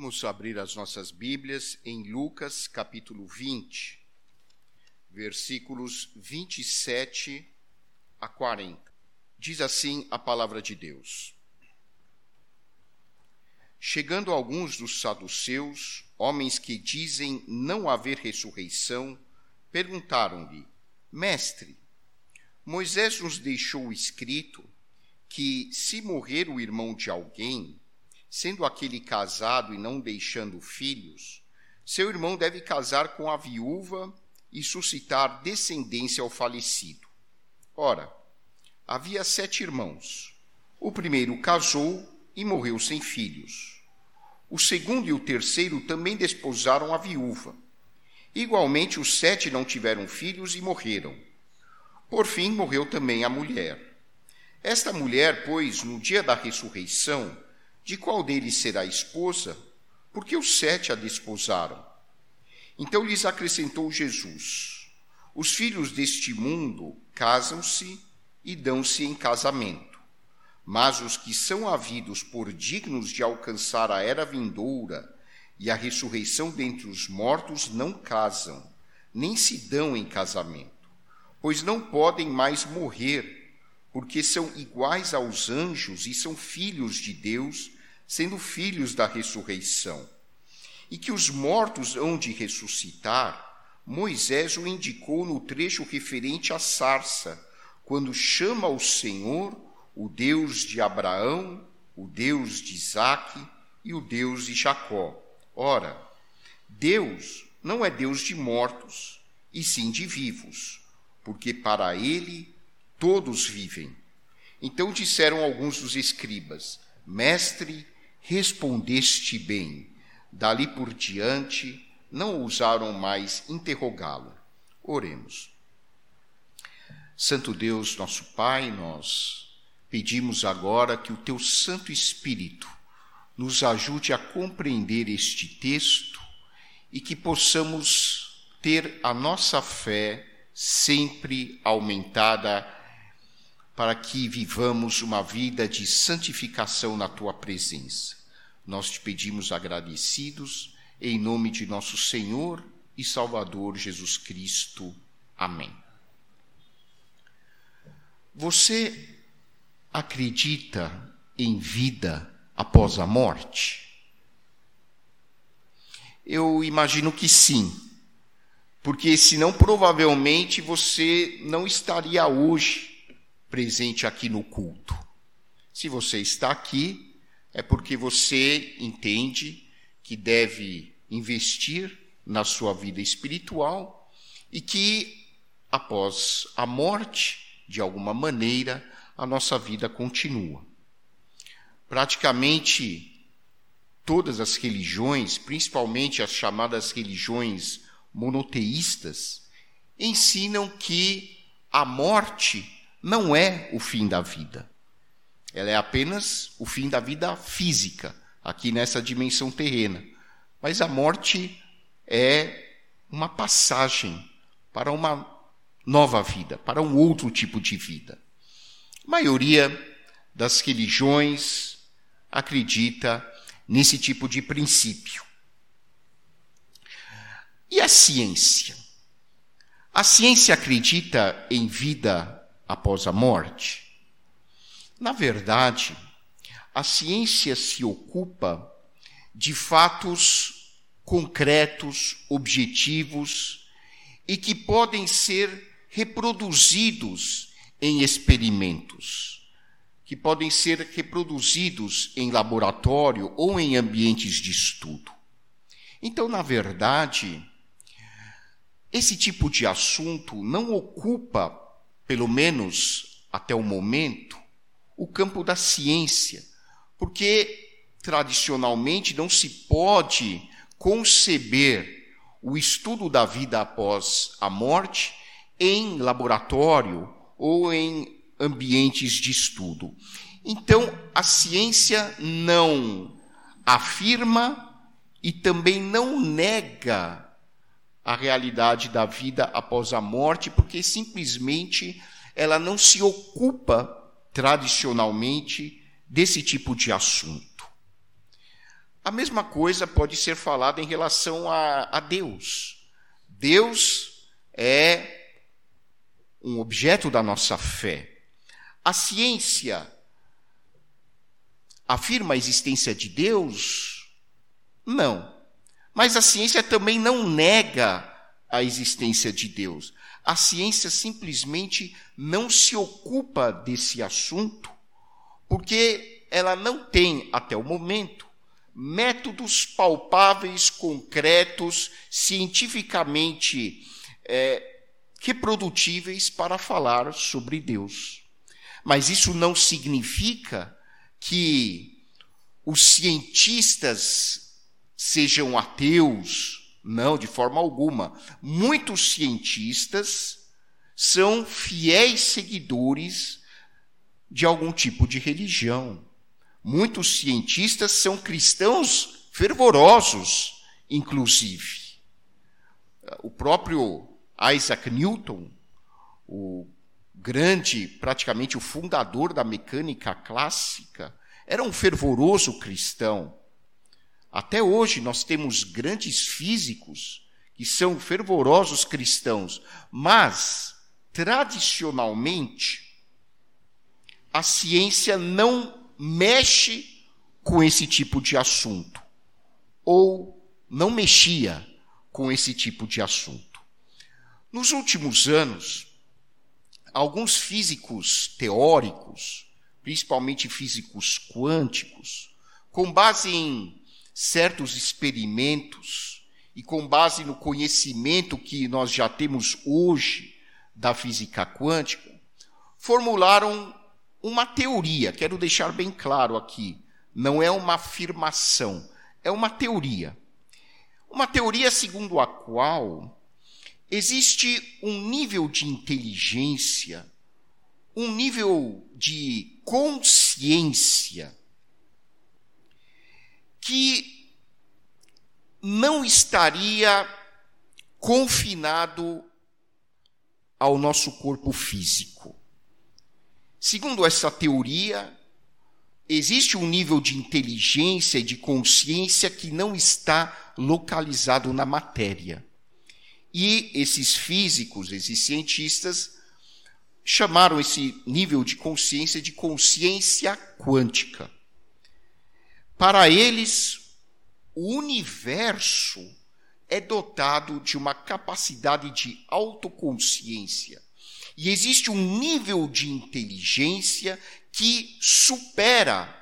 Vamos abrir as nossas Bíblias em Lucas capítulo 20, versículos 27 a 40. Diz assim a palavra de Deus. Chegando alguns dos saduceus, homens que dizem não haver ressurreição, perguntaram-lhe: Mestre, Moisés nos deixou escrito que, se morrer o irmão de alguém, sendo aquele casado e não deixando filhos, seu irmão deve casar com a viúva e suscitar descendência ao falecido. Ora, havia sete irmãos. O primeiro casou e morreu sem filhos. O segundo e o terceiro também desposaram a viúva. Igualmente, os sete não tiveram filhos e morreram. Por fim, morreu também a mulher. Esta mulher, pois, no dia da ressurreição, de qual deles será esposa? Porque os sete a desposaram. Então lhes acrescentou Jesus: Os filhos deste mundo casam-se e dão-se em casamento, mas os que são havidos por dignos de alcançar a era vindoura e a ressurreição dentre os mortos não casam, nem se dão em casamento, pois não podem mais morrer porque são iguais aos anjos e são filhos de Deus, sendo filhos da ressurreição. E que os mortos hão de ressuscitar, Moisés o indicou no trecho referente à sarça, quando chama o Senhor o Deus de Abraão, o Deus de Isaque e o Deus de Jacó. Ora, Deus não é Deus de mortos, e sim de vivos, porque para ele todos vivem. Então disseram alguns dos escribas: Mestre, respondeste bem. Dali por diante, não ousaram mais interrogá-lo. Oremos. Santo Deus, nosso Pai, nós pedimos agora que o teu Santo Espírito nos ajude a compreender este texto e que possamos ter a nossa fé sempre aumentada para que vivamos uma vida de santificação na tua presença. Nós te pedimos agradecidos, em nome de nosso Senhor e Salvador Jesus Cristo. Amém. Você acredita em vida após a morte? Eu imagino que sim, porque senão provavelmente você não estaria hoje presente aqui no culto. Se você está aqui, é porque você entende que deve investir na sua vida espiritual e que, após a morte, de alguma maneira, a nossa vida continua. Praticamente todas as religiões, principalmente as chamadas religiões monoteístas, ensinam que a morte não é o fim da vida. Ela é apenas o fim da vida física, aqui nessa dimensão terrena. Mas a morte é uma passagem para uma nova vida, para um outro tipo de vida. A maioria das religiões acredita nesse tipo de princípio. E a ciência? A ciência acredita em vida após a morte? Na verdade, a ciência se ocupa de fatos concretos, objetivos e que podem ser reproduzidos em experimentos, que podem ser reproduzidos em laboratório ou em ambientes de estudo. Então, na verdade, esse tipo de assunto não ocupa pelo menos até o momento, o campo da ciência, porque tradicionalmente não se pode conceber o estudo da vida após a morte em laboratório ou em ambientes de estudo. Então, a ciência não afirma e também não nega a realidade da vida após a morte, porque simplesmente ela não se ocupa tradicionalmente desse tipo de assunto. A mesma coisa pode ser falada em relação a, a Deus. Deus é um objeto da nossa fé. A ciência afirma a existência de Deus? Não. Mas a ciência também não nega a existência de Deus. A ciência simplesmente não se ocupa desse assunto, porque ela não tem, até o momento, métodos palpáveis, concretos, cientificamente é, reprodutíveis para falar sobre Deus. Mas isso não significa que os cientistas sejam ateus, não, de forma alguma. Muitos cientistas são fiéis seguidores de algum tipo de religião. Muitos cientistas são cristãos fervorosos, inclusive. O próprio Isaac Newton, o grande, praticamente o fundador da mecânica clássica, era um fervoroso cristão. Até hoje nós temos grandes físicos que são fervorosos cristãos, mas, tradicionalmente, a ciência não mexe com esse tipo de assunto, ou não mexia com esse tipo de assunto. Nos últimos anos, alguns físicos teóricos, principalmente físicos quânticos, com base em certos experimentos e com base no conhecimento que nós já temos hoje da física quântica, formularam uma teoria, quero deixar bem claro aqui, não é uma afirmação, é uma teoria. Uma teoria segundo a qual existe um nível de inteligência, um nível de consciência que não estaria confinado ao nosso corpo físico. Segundo essa teoria, existe um nível de inteligência e de consciência que não está localizado na matéria. E esses físicos, esses cientistas, chamaram esse nível de consciência de consciência quântica. Para eles, o universo é dotado de uma capacidade de autoconsciência e existe um nível de inteligência que supera,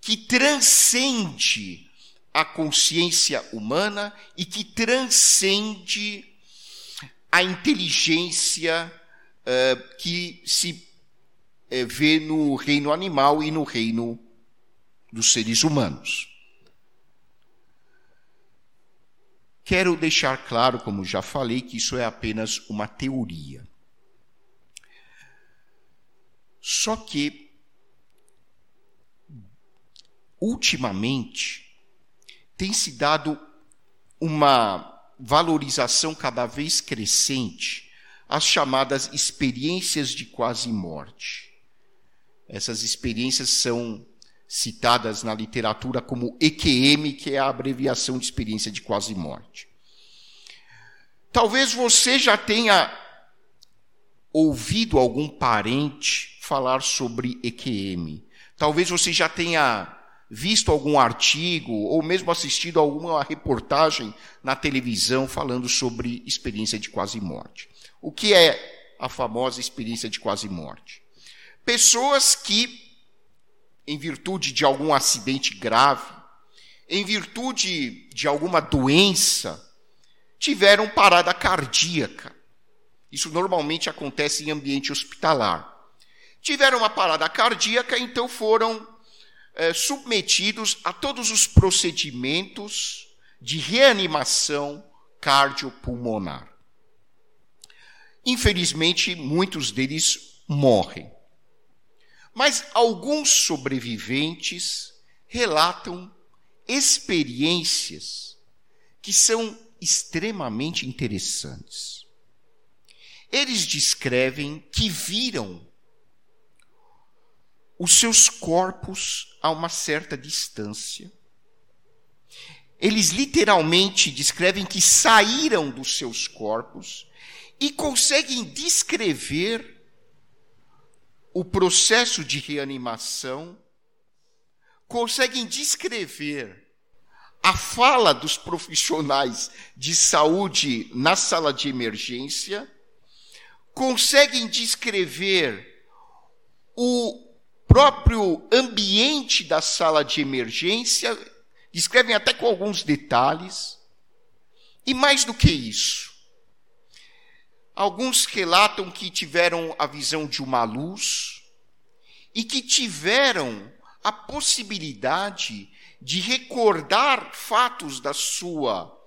que transcende a consciência humana e que transcende a inteligência uh, que se uh, vê no reino animal e no reino dos seres humanos. Quero deixar claro, como já falei, que isso é apenas uma teoria. Só que, ultimamente, tem se dado uma valorização cada vez crescente às chamadas experiências de quase morte. Essas experiências são citadas na literatura como EQM, que é a abreviação de experiência de quase morte. Talvez você já tenha ouvido algum parente falar sobre EQM. Talvez você já tenha visto algum artigo ou mesmo assistido a alguma reportagem na televisão falando sobre experiência de quase morte. O que é a famosa experiência de quase morte? Pessoas que, em virtude de algum acidente grave, em virtude de alguma doença, tiveram parada cardíaca isso normalmente acontece em ambiente hospitalar. Tiveram uma parada cardíaca, então foram é, submetidos a todos os procedimentos de reanimação cardiopulmonar. Infelizmente, muitos deles morrem. Mas alguns sobreviventes relatam experiências que são extremamente interessantes. Eles descrevem que viram os seus corpos a uma certa distância, eles literalmente descrevem que saíram dos seus corpos e conseguem descrever o processo de reanimação, conseguem descrever a fala dos profissionais de saúde na sala de emergência, conseguem descrever o próprio ambiente da sala de emergência, descrevem até com alguns detalhes. E mais do que isso, alguns relatam que tiveram a visão de uma luz e que tiveram a possibilidade de recordar fatos da sua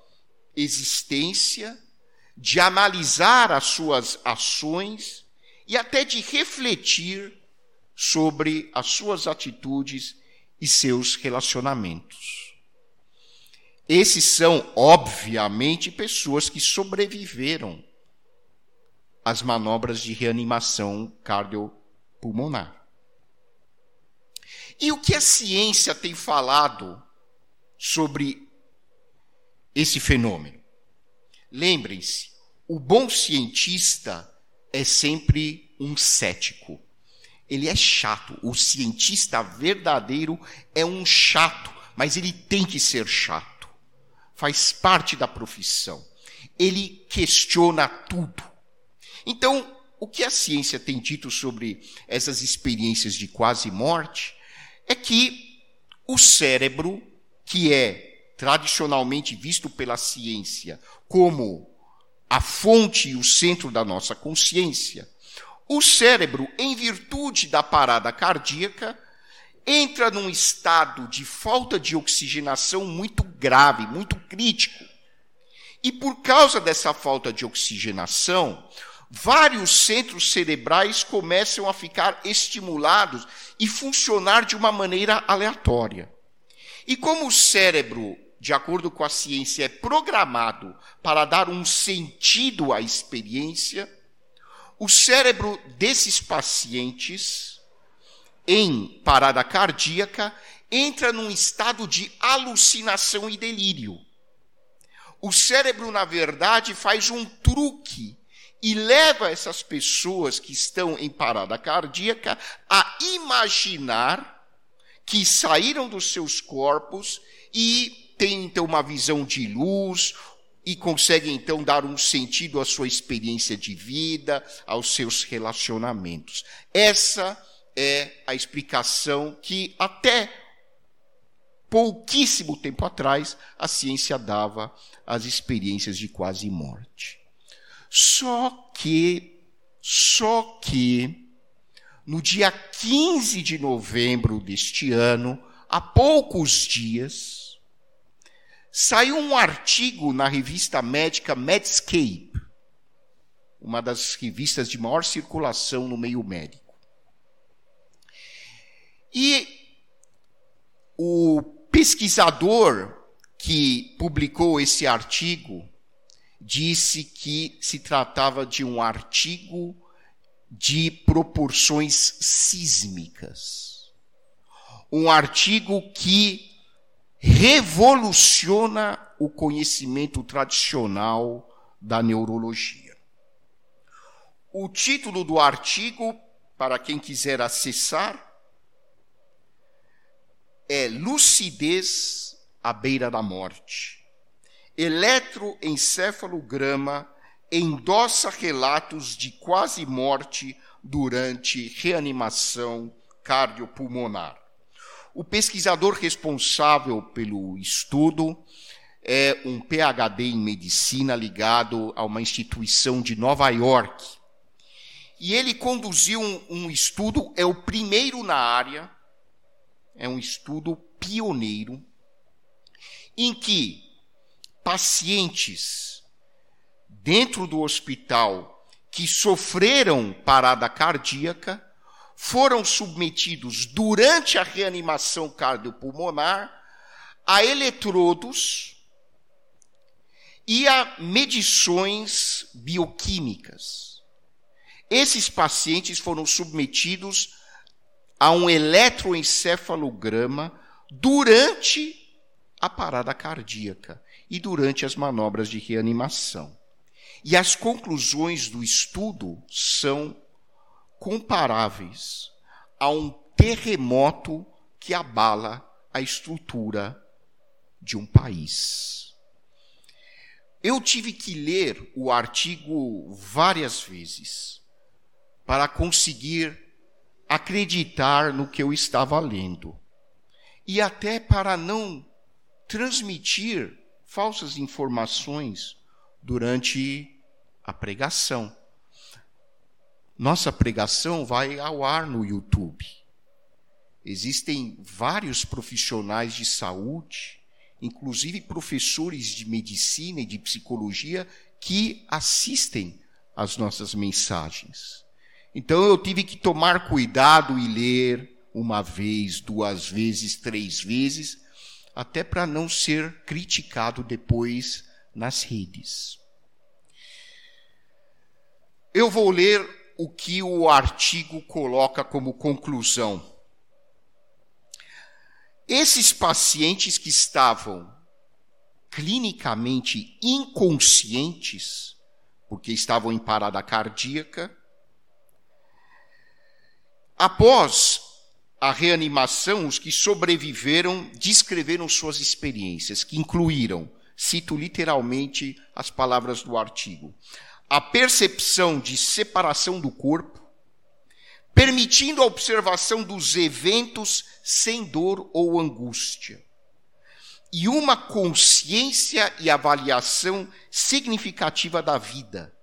existência, de analisar as suas ações e até de refletir sobre as suas atitudes e seus relacionamentos. Esses são, obviamente, pessoas que sobreviveram às manobras de reanimação cardiopulmonar. E o que a ciência tem falado sobre esse fenômeno? Lembrem-se, o bom cientista é sempre um cético ele é chato. O cientista verdadeiro é um chato, mas ele tem que ser chato. Faz parte da profissão. Ele questiona tudo. Então, o que a ciência tem dito sobre essas experiências de quase morte é que o cérebro, que é tradicionalmente visto pela ciência como a fonte e o centro da nossa consciência, o cérebro, em virtude da parada cardíaca, entra num estado de falta de oxigenação muito grave, muito crítico. E por causa dessa falta de oxigenação, vários centros cerebrais começam a ficar estimulados e funcionar de uma maneira aleatória. E como o cérebro, de acordo com a ciência, é programado para dar um sentido à experiência, o cérebro desses pacientes, em parada cardíaca, entra num estado de alucinação e delírio. O cérebro, na verdade, faz um truque e leva essas pessoas que estão em parada cardíaca a imaginar que saíram dos seus corpos e têm então uma visão de luz e consegue então dar um sentido à sua experiência de vida, aos seus relacionamentos. Essa é a explicação que até pouquíssimo tempo atrás a ciência dava às experiências de quase morte. Só que, só que, no dia 15 de novembro deste ano, há poucos dias, Saiu um artigo na revista médica Medscape, uma das revistas de maior circulação no meio médico. E o pesquisador que publicou esse artigo disse que se tratava de um artigo de proporções sísmicas. Um artigo que revoluciona o conhecimento tradicional da neurologia. O título do artigo, para quem quiser acessar, é Lucidez à beira da morte. Eletroencefalograma endossa relatos de quase morte durante reanimação cardiopulmonar. O pesquisador responsável pelo estudo é um PhD em medicina ligado a uma instituição de Nova York. E ele conduziu um, um estudo, é o primeiro na área, é um estudo pioneiro, em que pacientes dentro do hospital que sofreram parada cardíaca foram submetidos durante a reanimação cardiopulmonar a eletrodos e a medições bioquímicas. Esses pacientes foram submetidos a um eletroencefalograma durante a parada cardíaca e durante as manobras de reanimação. E as conclusões do estudo são comparáveis a um terremoto que abala a estrutura de um país. Eu tive que ler o artigo várias vezes para conseguir acreditar no que eu estava lendo e até para não transmitir falsas informações durante a pregação. Nossa pregação vai ao ar no YouTube. Existem vários profissionais de saúde, inclusive professores de medicina e de psicologia, que assistem às nossas mensagens. Então eu tive que tomar cuidado e ler uma vez, duas vezes, três vezes, até para não ser criticado depois nas redes. Eu vou ler o que o artigo coloca como conclusão. Esses pacientes que estavam clinicamente inconscientes, porque estavam em parada cardíaca, após a reanimação, os que sobreviveram descreveram suas experiências, que incluíram, cito literalmente as palavras do artigo, a percepção de separação do corpo, permitindo a observação dos eventos sem dor ou angústia, e uma consciência e avaliação significativa da vida,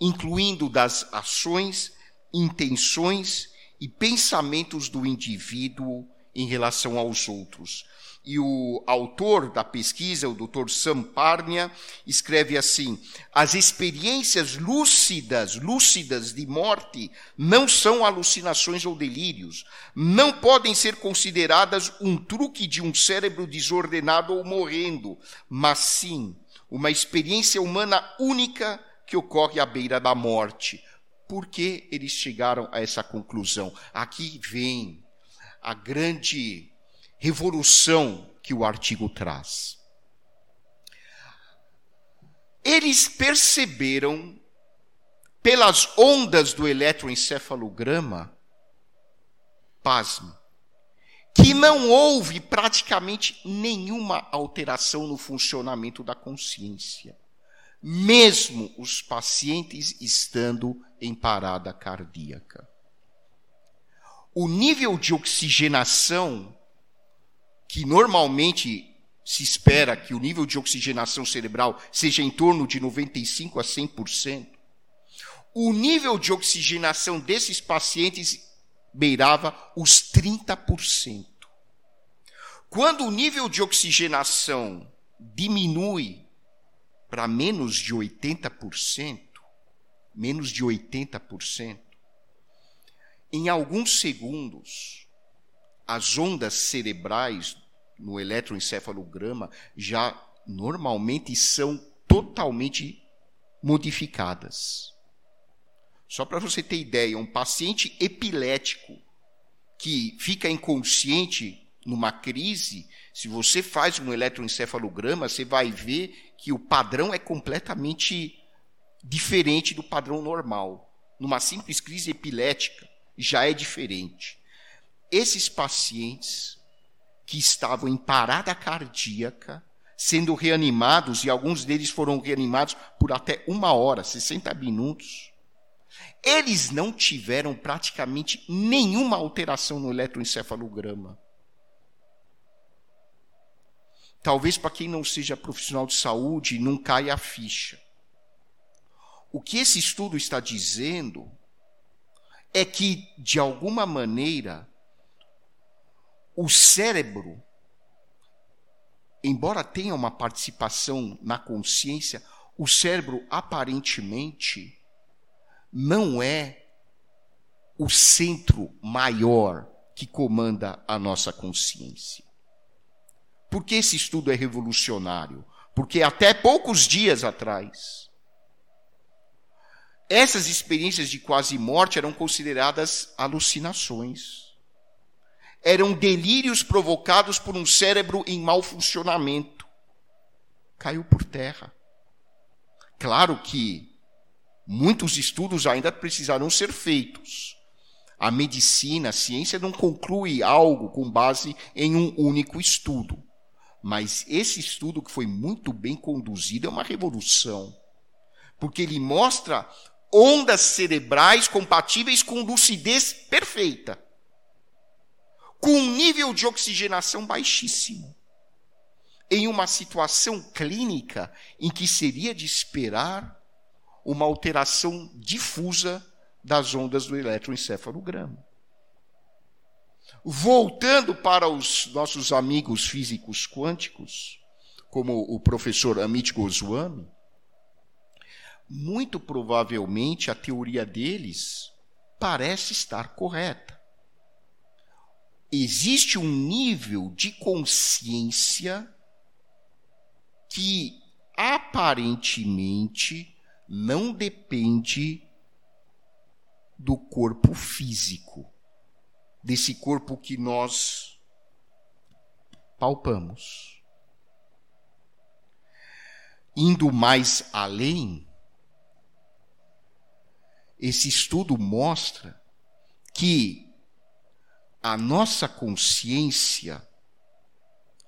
incluindo das ações, intenções e pensamentos do indivíduo em relação aos outros. E o autor da pesquisa, o Dr. Sam Parnia, escreve assim: as experiências lúcidas, lúcidas de morte, não são alucinações ou delírios, não podem ser consideradas um truque de um cérebro desordenado ou morrendo, mas sim uma experiência humana única que ocorre à beira da morte, por que eles chegaram a essa conclusão? Aqui vem a grande revolução que o artigo traz. Eles perceberam, pelas ondas do eletroencefalograma, pasme, que não houve praticamente nenhuma alteração no funcionamento da consciência mesmo os pacientes estando em parada cardíaca. O nível de oxigenação, que normalmente se espera que o nível de oxigenação cerebral seja em torno de 95 a 100%, o nível de oxigenação desses pacientes beirava os 30%. Quando o nível de oxigenação diminui para menos de 80%, menos de 80%, em alguns segundos, as ondas cerebrais no eletroencefalograma já normalmente são totalmente modificadas. Só para você ter ideia, um paciente epilético que fica inconsciente numa crise, se você faz um eletroencefalograma, você vai ver que o padrão é completamente diferente do padrão normal. Numa simples crise epilética, já é diferente. Esses pacientes que estavam em parada cardíaca, sendo reanimados, e alguns deles foram reanimados por até uma hora, 60 minutos, eles não tiveram praticamente nenhuma alteração no eletroencefalograma. Talvez para quem não seja profissional de saúde não caia a ficha. O que esse estudo está dizendo é que, de alguma maneira, o cérebro, embora tenha uma participação na consciência, o cérebro aparentemente não é o centro maior que comanda a nossa consciência. Por que esse estudo é revolucionário? Porque até poucos dias atrás, essas experiências de quase morte eram consideradas alucinações. eram delírios provocados por um cérebro em mau funcionamento. Caiu por terra. Claro que muitos estudos ainda precisarão ser feitos. A medicina, a ciência não conclui algo com base em um único estudo. Mas esse estudo, que foi muito bem conduzido, é uma revolução. Porque ele mostra ondas cerebrais compatíveis com lucidez perfeita, com um nível de oxigenação baixíssimo, em uma situação clínica em que seria de esperar uma alteração difusa das ondas do eletroencefalograma. Voltando para os nossos amigos físicos quânticos, como o professor Amit Goswami, muito provavelmente a teoria deles parece estar correta. Existe um nível de consciência que aparentemente não depende do corpo físico, desse corpo que nós palpamos. Indo mais além, esse estudo mostra que a nossa consciência,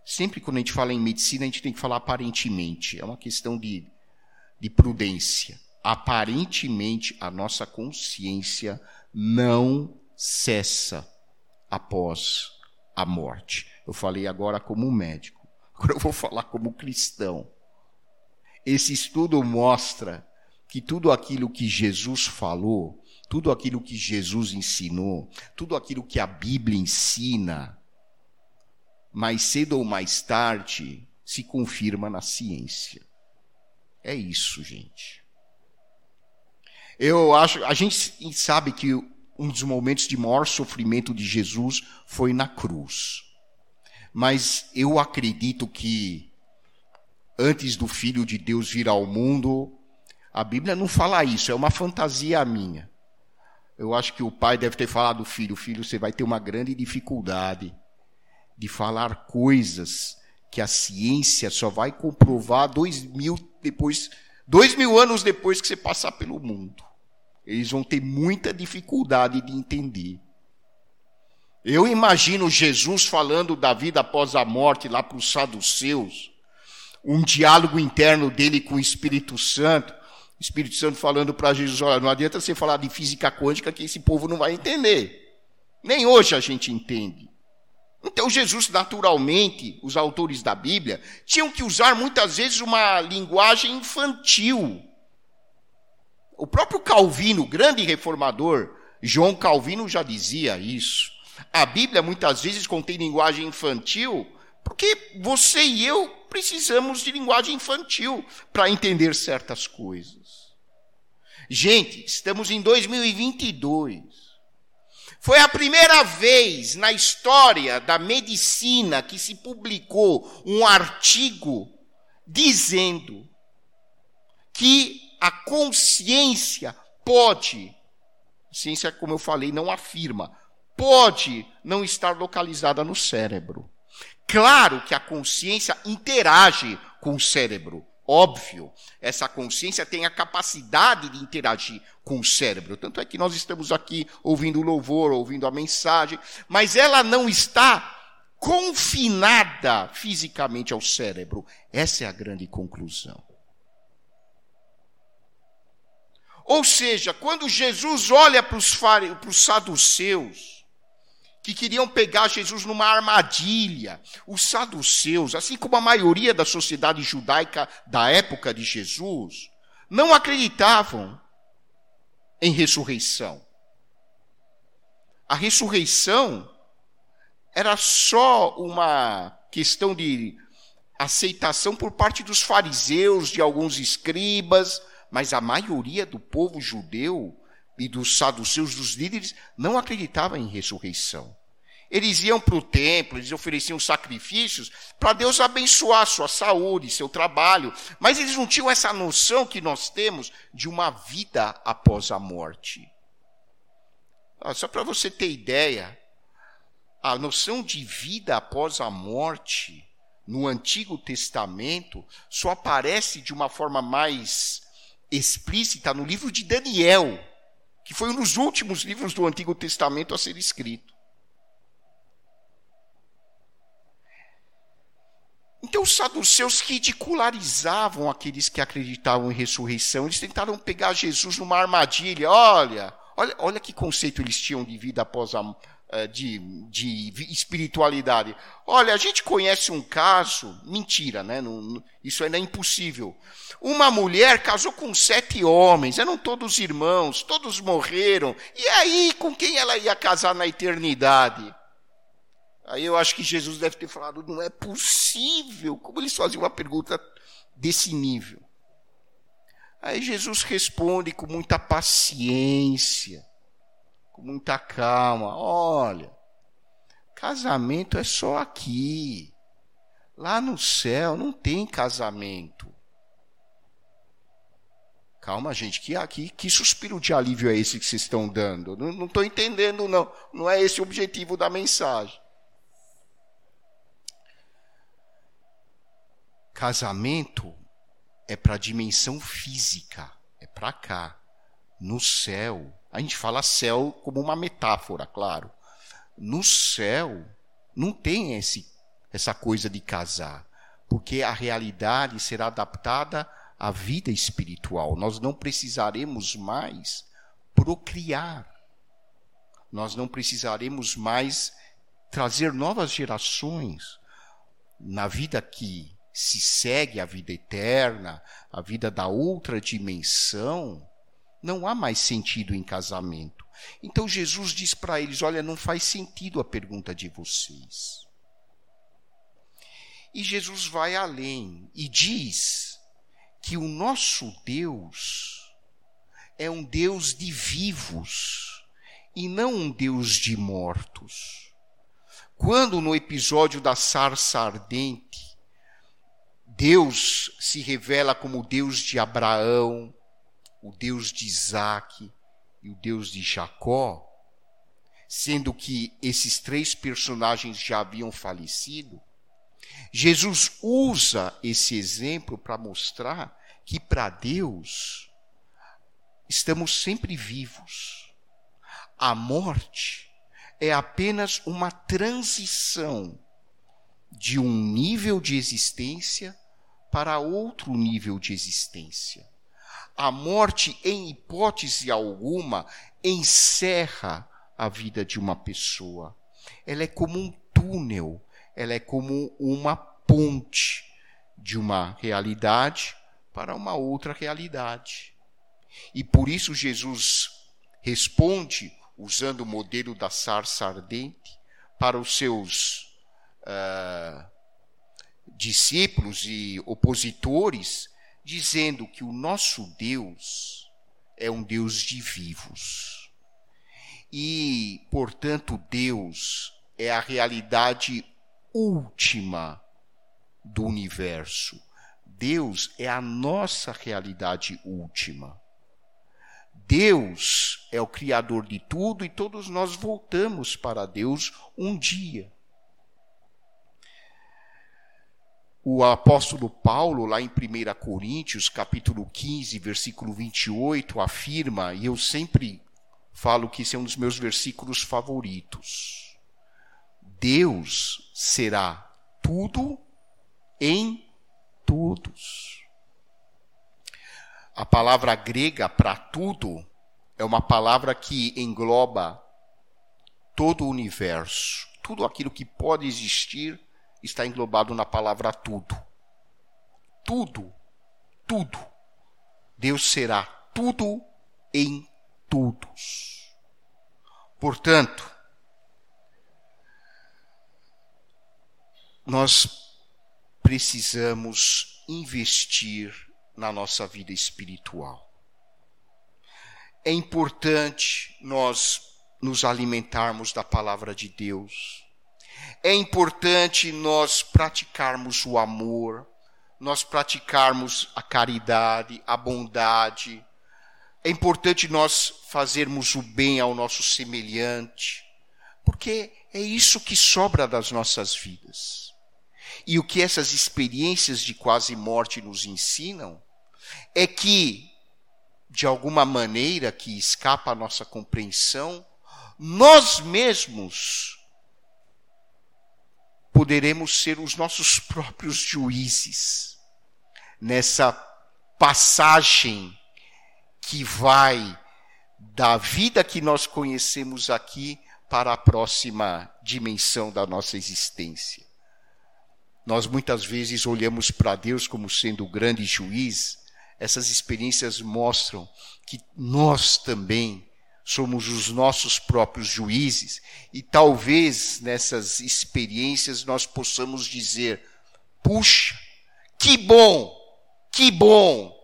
sempre quando a gente fala em medicina, a gente tem que falar aparentemente, é uma questão de, de prudência. Aparentemente, a nossa consciência não cessa após a morte. Eu falei agora como médico, agora eu vou falar como cristão. Esse estudo mostra que tudo aquilo que Jesus falou, tudo aquilo que Jesus ensinou, tudo aquilo que a Bíblia ensina, mais cedo ou mais tarde, se confirma na ciência. É isso, gente. Eu acho, a gente sabe que um dos momentos de maior sofrimento de Jesus foi na cruz. Mas eu acredito que antes do Filho de Deus vir ao mundo, a Bíblia não fala isso, é uma fantasia minha. Eu acho que o pai deve ter falado, filho, filho, você vai ter uma grande dificuldade de falar coisas que a ciência só vai comprovar dois mil depois, dois mil anos depois que você passar pelo mundo. Eles vão ter muita dificuldade de entender. Eu imagino Jesus falando da vida após a morte lá para os saduceus, um diálogo interno dele com o Espírito Santo. Espírito Santo falando para Jesus: olha, não adianta você falar de física quântica que esse povo não vai entender. Nem hoje a gente entende. Então, Jesus, naturalmente, os autores da Bíblia, tinham que usar muitas vezes uma linguagem infantil. O próprio Calvino, grande reformador, João Calvino já dizia isso. A Bíblia muitas vezes contém linguagem infantil, porque você e eu precisamos de linguagem infantil para entender certas coisas. Gente, estamos em 2022. Foi a primeira vez na história da medicina que se publicou um artigo dizendo que a consciência pode, ciência, como eu falei, não afirma, pode não estar localizada no cérebro. Claro que a consciência interage com o cérebro. Óbvio, essa consciência tem a capacidade de interagir com o cérebro. Tanto é que nós estamos aqui ouvindo o louvor, ouvindo a mensagem, mas ela não está confinada fisicamente ao cérebro. Essa é a grande conclusão. Ou seja, quando Jesus olha para os, para os saduceus, que queriam pegar Jesus numa armadilha. Os saduceus, assim como a maioria da sociedade judaica da época de Jesus, não acreditavam em ressurreição. A ressurreição era só uma questão de aceitação por parte dos fariseus, de alguns escribas, mas a maioria do povo judeu e dos saduceus, dos líderes, não acreditava em ressurreição. Eles iam para o templo, eles ofereciam sacrifícios para Deus abençoar sua saúde, seu trabalho, mas eles não tinham essa noção que nós temos de uma vida após a morte. Só para você ter ideia, a noção de vida após a morte no Antigo Testamento só aparece de uma forma mais explícita no livro de Daniel, que foi um dos últimos livros do Antigo Testamento a ser escrito. Então os saduceus ridicularizavam aqueles que acreditavam em ressurreição. Eles tentaram pegar Jesus numa armadilha. Olha, olha, olha que conceito eles tinham de vida após a eh, de, de espiritualidade. Olha, a gente conhece um caso, mentira, né? Não, isso ainda é impossível. Uma mulher casou com sete homens, eram todos irmãos, todos morreram. E aí, com quem ela ia casar na eternidade? Aí eu acho que Jesus deve ter falado: não é possível. Como eles faziam uma pergunta desse nível? Aí Jesus responde com muita paciência, com muita calma: olha, casamento é só aqui. Lá no céu não tem casamento. Calma, gente, que aqui, que suspiro de alívio é esse que vocês estão dando? Não estou entendendo, não. Não é esse o objetivo da mensagem. Casamento é para a dimensão física, é para cá. No céu, a gente fala céu como uma metáfora, claro. No céu não tem esse, essa coisa de casar, porque a realidade será adaptada à vida espiritual. Nós não precisaremos mais procriar. Nós não precisaremos mais trazer novas gerações na vida que se segue a vida eterna, a vida da outra dimensão, não há mais sentido em casamento. Então Jesus diz para eles: Olha, não faz sentido a pergunta de vocês. E Jesus vai além e diz que o nosso Deus é um Deus de vivos e não um Deus de mortos. Quando no episódio da sarça ardente, Deus se revela como Deus de Abraão, o Deus de Isaac e o Deus de Jacó, sendo que esses três personagens já haviam falecido, Jesus usa esse exemplo para mostrar que para Deus estamos sempre vivos. A morte é apenas uma transição de um nível de existência para outro nível de existência. A morte, em hipótese alguma, encerra a vida de uma pessoa. Ela é como um túnel, ela é como uma ponte de uma realidade para uma outra realidade. E por isso Jesus responde, usando o modelo da sarça ardente, para os seus uh, discípulos e opositores, dizendo que o nosso Deus é um Deus de vivos. E, portanto, Deus é a realidade última do universo. Deus é a nossa realidade última. Deus é o Criador de tudo e todos nós voltamos para Deus um dia. O apóstolo Paulo, lá em 1 Coríntios, capítulo 15, versículo 28, afirma, e eu sempre falo que esse é um dos meus versículos favoritos: Deus será tudo em todos. A palavra grega para tudo é uma palavra que engloba todo o universo, tudo aquilo que pode existir está englobado na palavra tudo. Tudo, tudo. Deus será tudo em todos. Portanto, nós precisamos investir na nossa vida espiritual. É importante nós nos alimentarmos da palavra de Deus é importante nós praticarmos o amor, nós praticarmos a caridade, a bondade. É importante nós fazermos o bem ao nosso semelhante, porque é isso que sobra das nossas vidas. E o que essas experiências de quase morte nos ensinam é que, de alguma maneira que escapa à nossa compreensão, nós mesmos poderemos ser os nossos próprios juízes nessa passagem que vai da vida que nós conhecemos aqui para a próxima dimensão da nossa existência. Nós muitas vezes olhamos para Deus como sendo o grande juiz, essas experiências mostram que nós também somos os nossos próprios juízes e talvez nessas experiências nós possamos dizer: puxa, que bom, que bom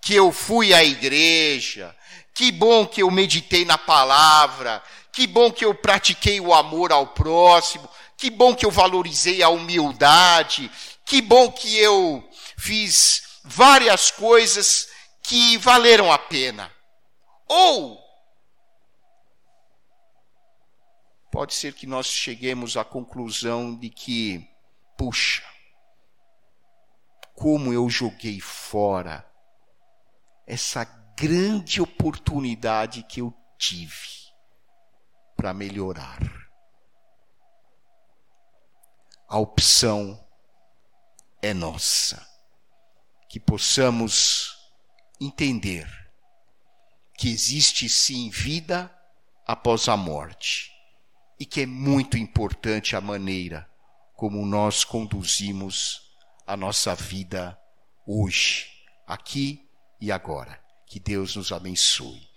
que eu fui à igreja, que bom que eu meditei na palavra, que bom que eu pratiquei o amor ao próximo, que bom que eu valorizei a humildade, que bom que eu fiz várias coisas que valeram a pena. Ou pode ser que nós cheguemos à conclusão de que, puxa, como eu joguei fora essa grande oportunidade que eu tive para melhorar. A opção é nossa. Que possamos entender que existe sim vida após a morte e que é muito importante a maneira como nós conduzimos a nossa vida hoje, aqui e agora. Que Deus nos abençoe.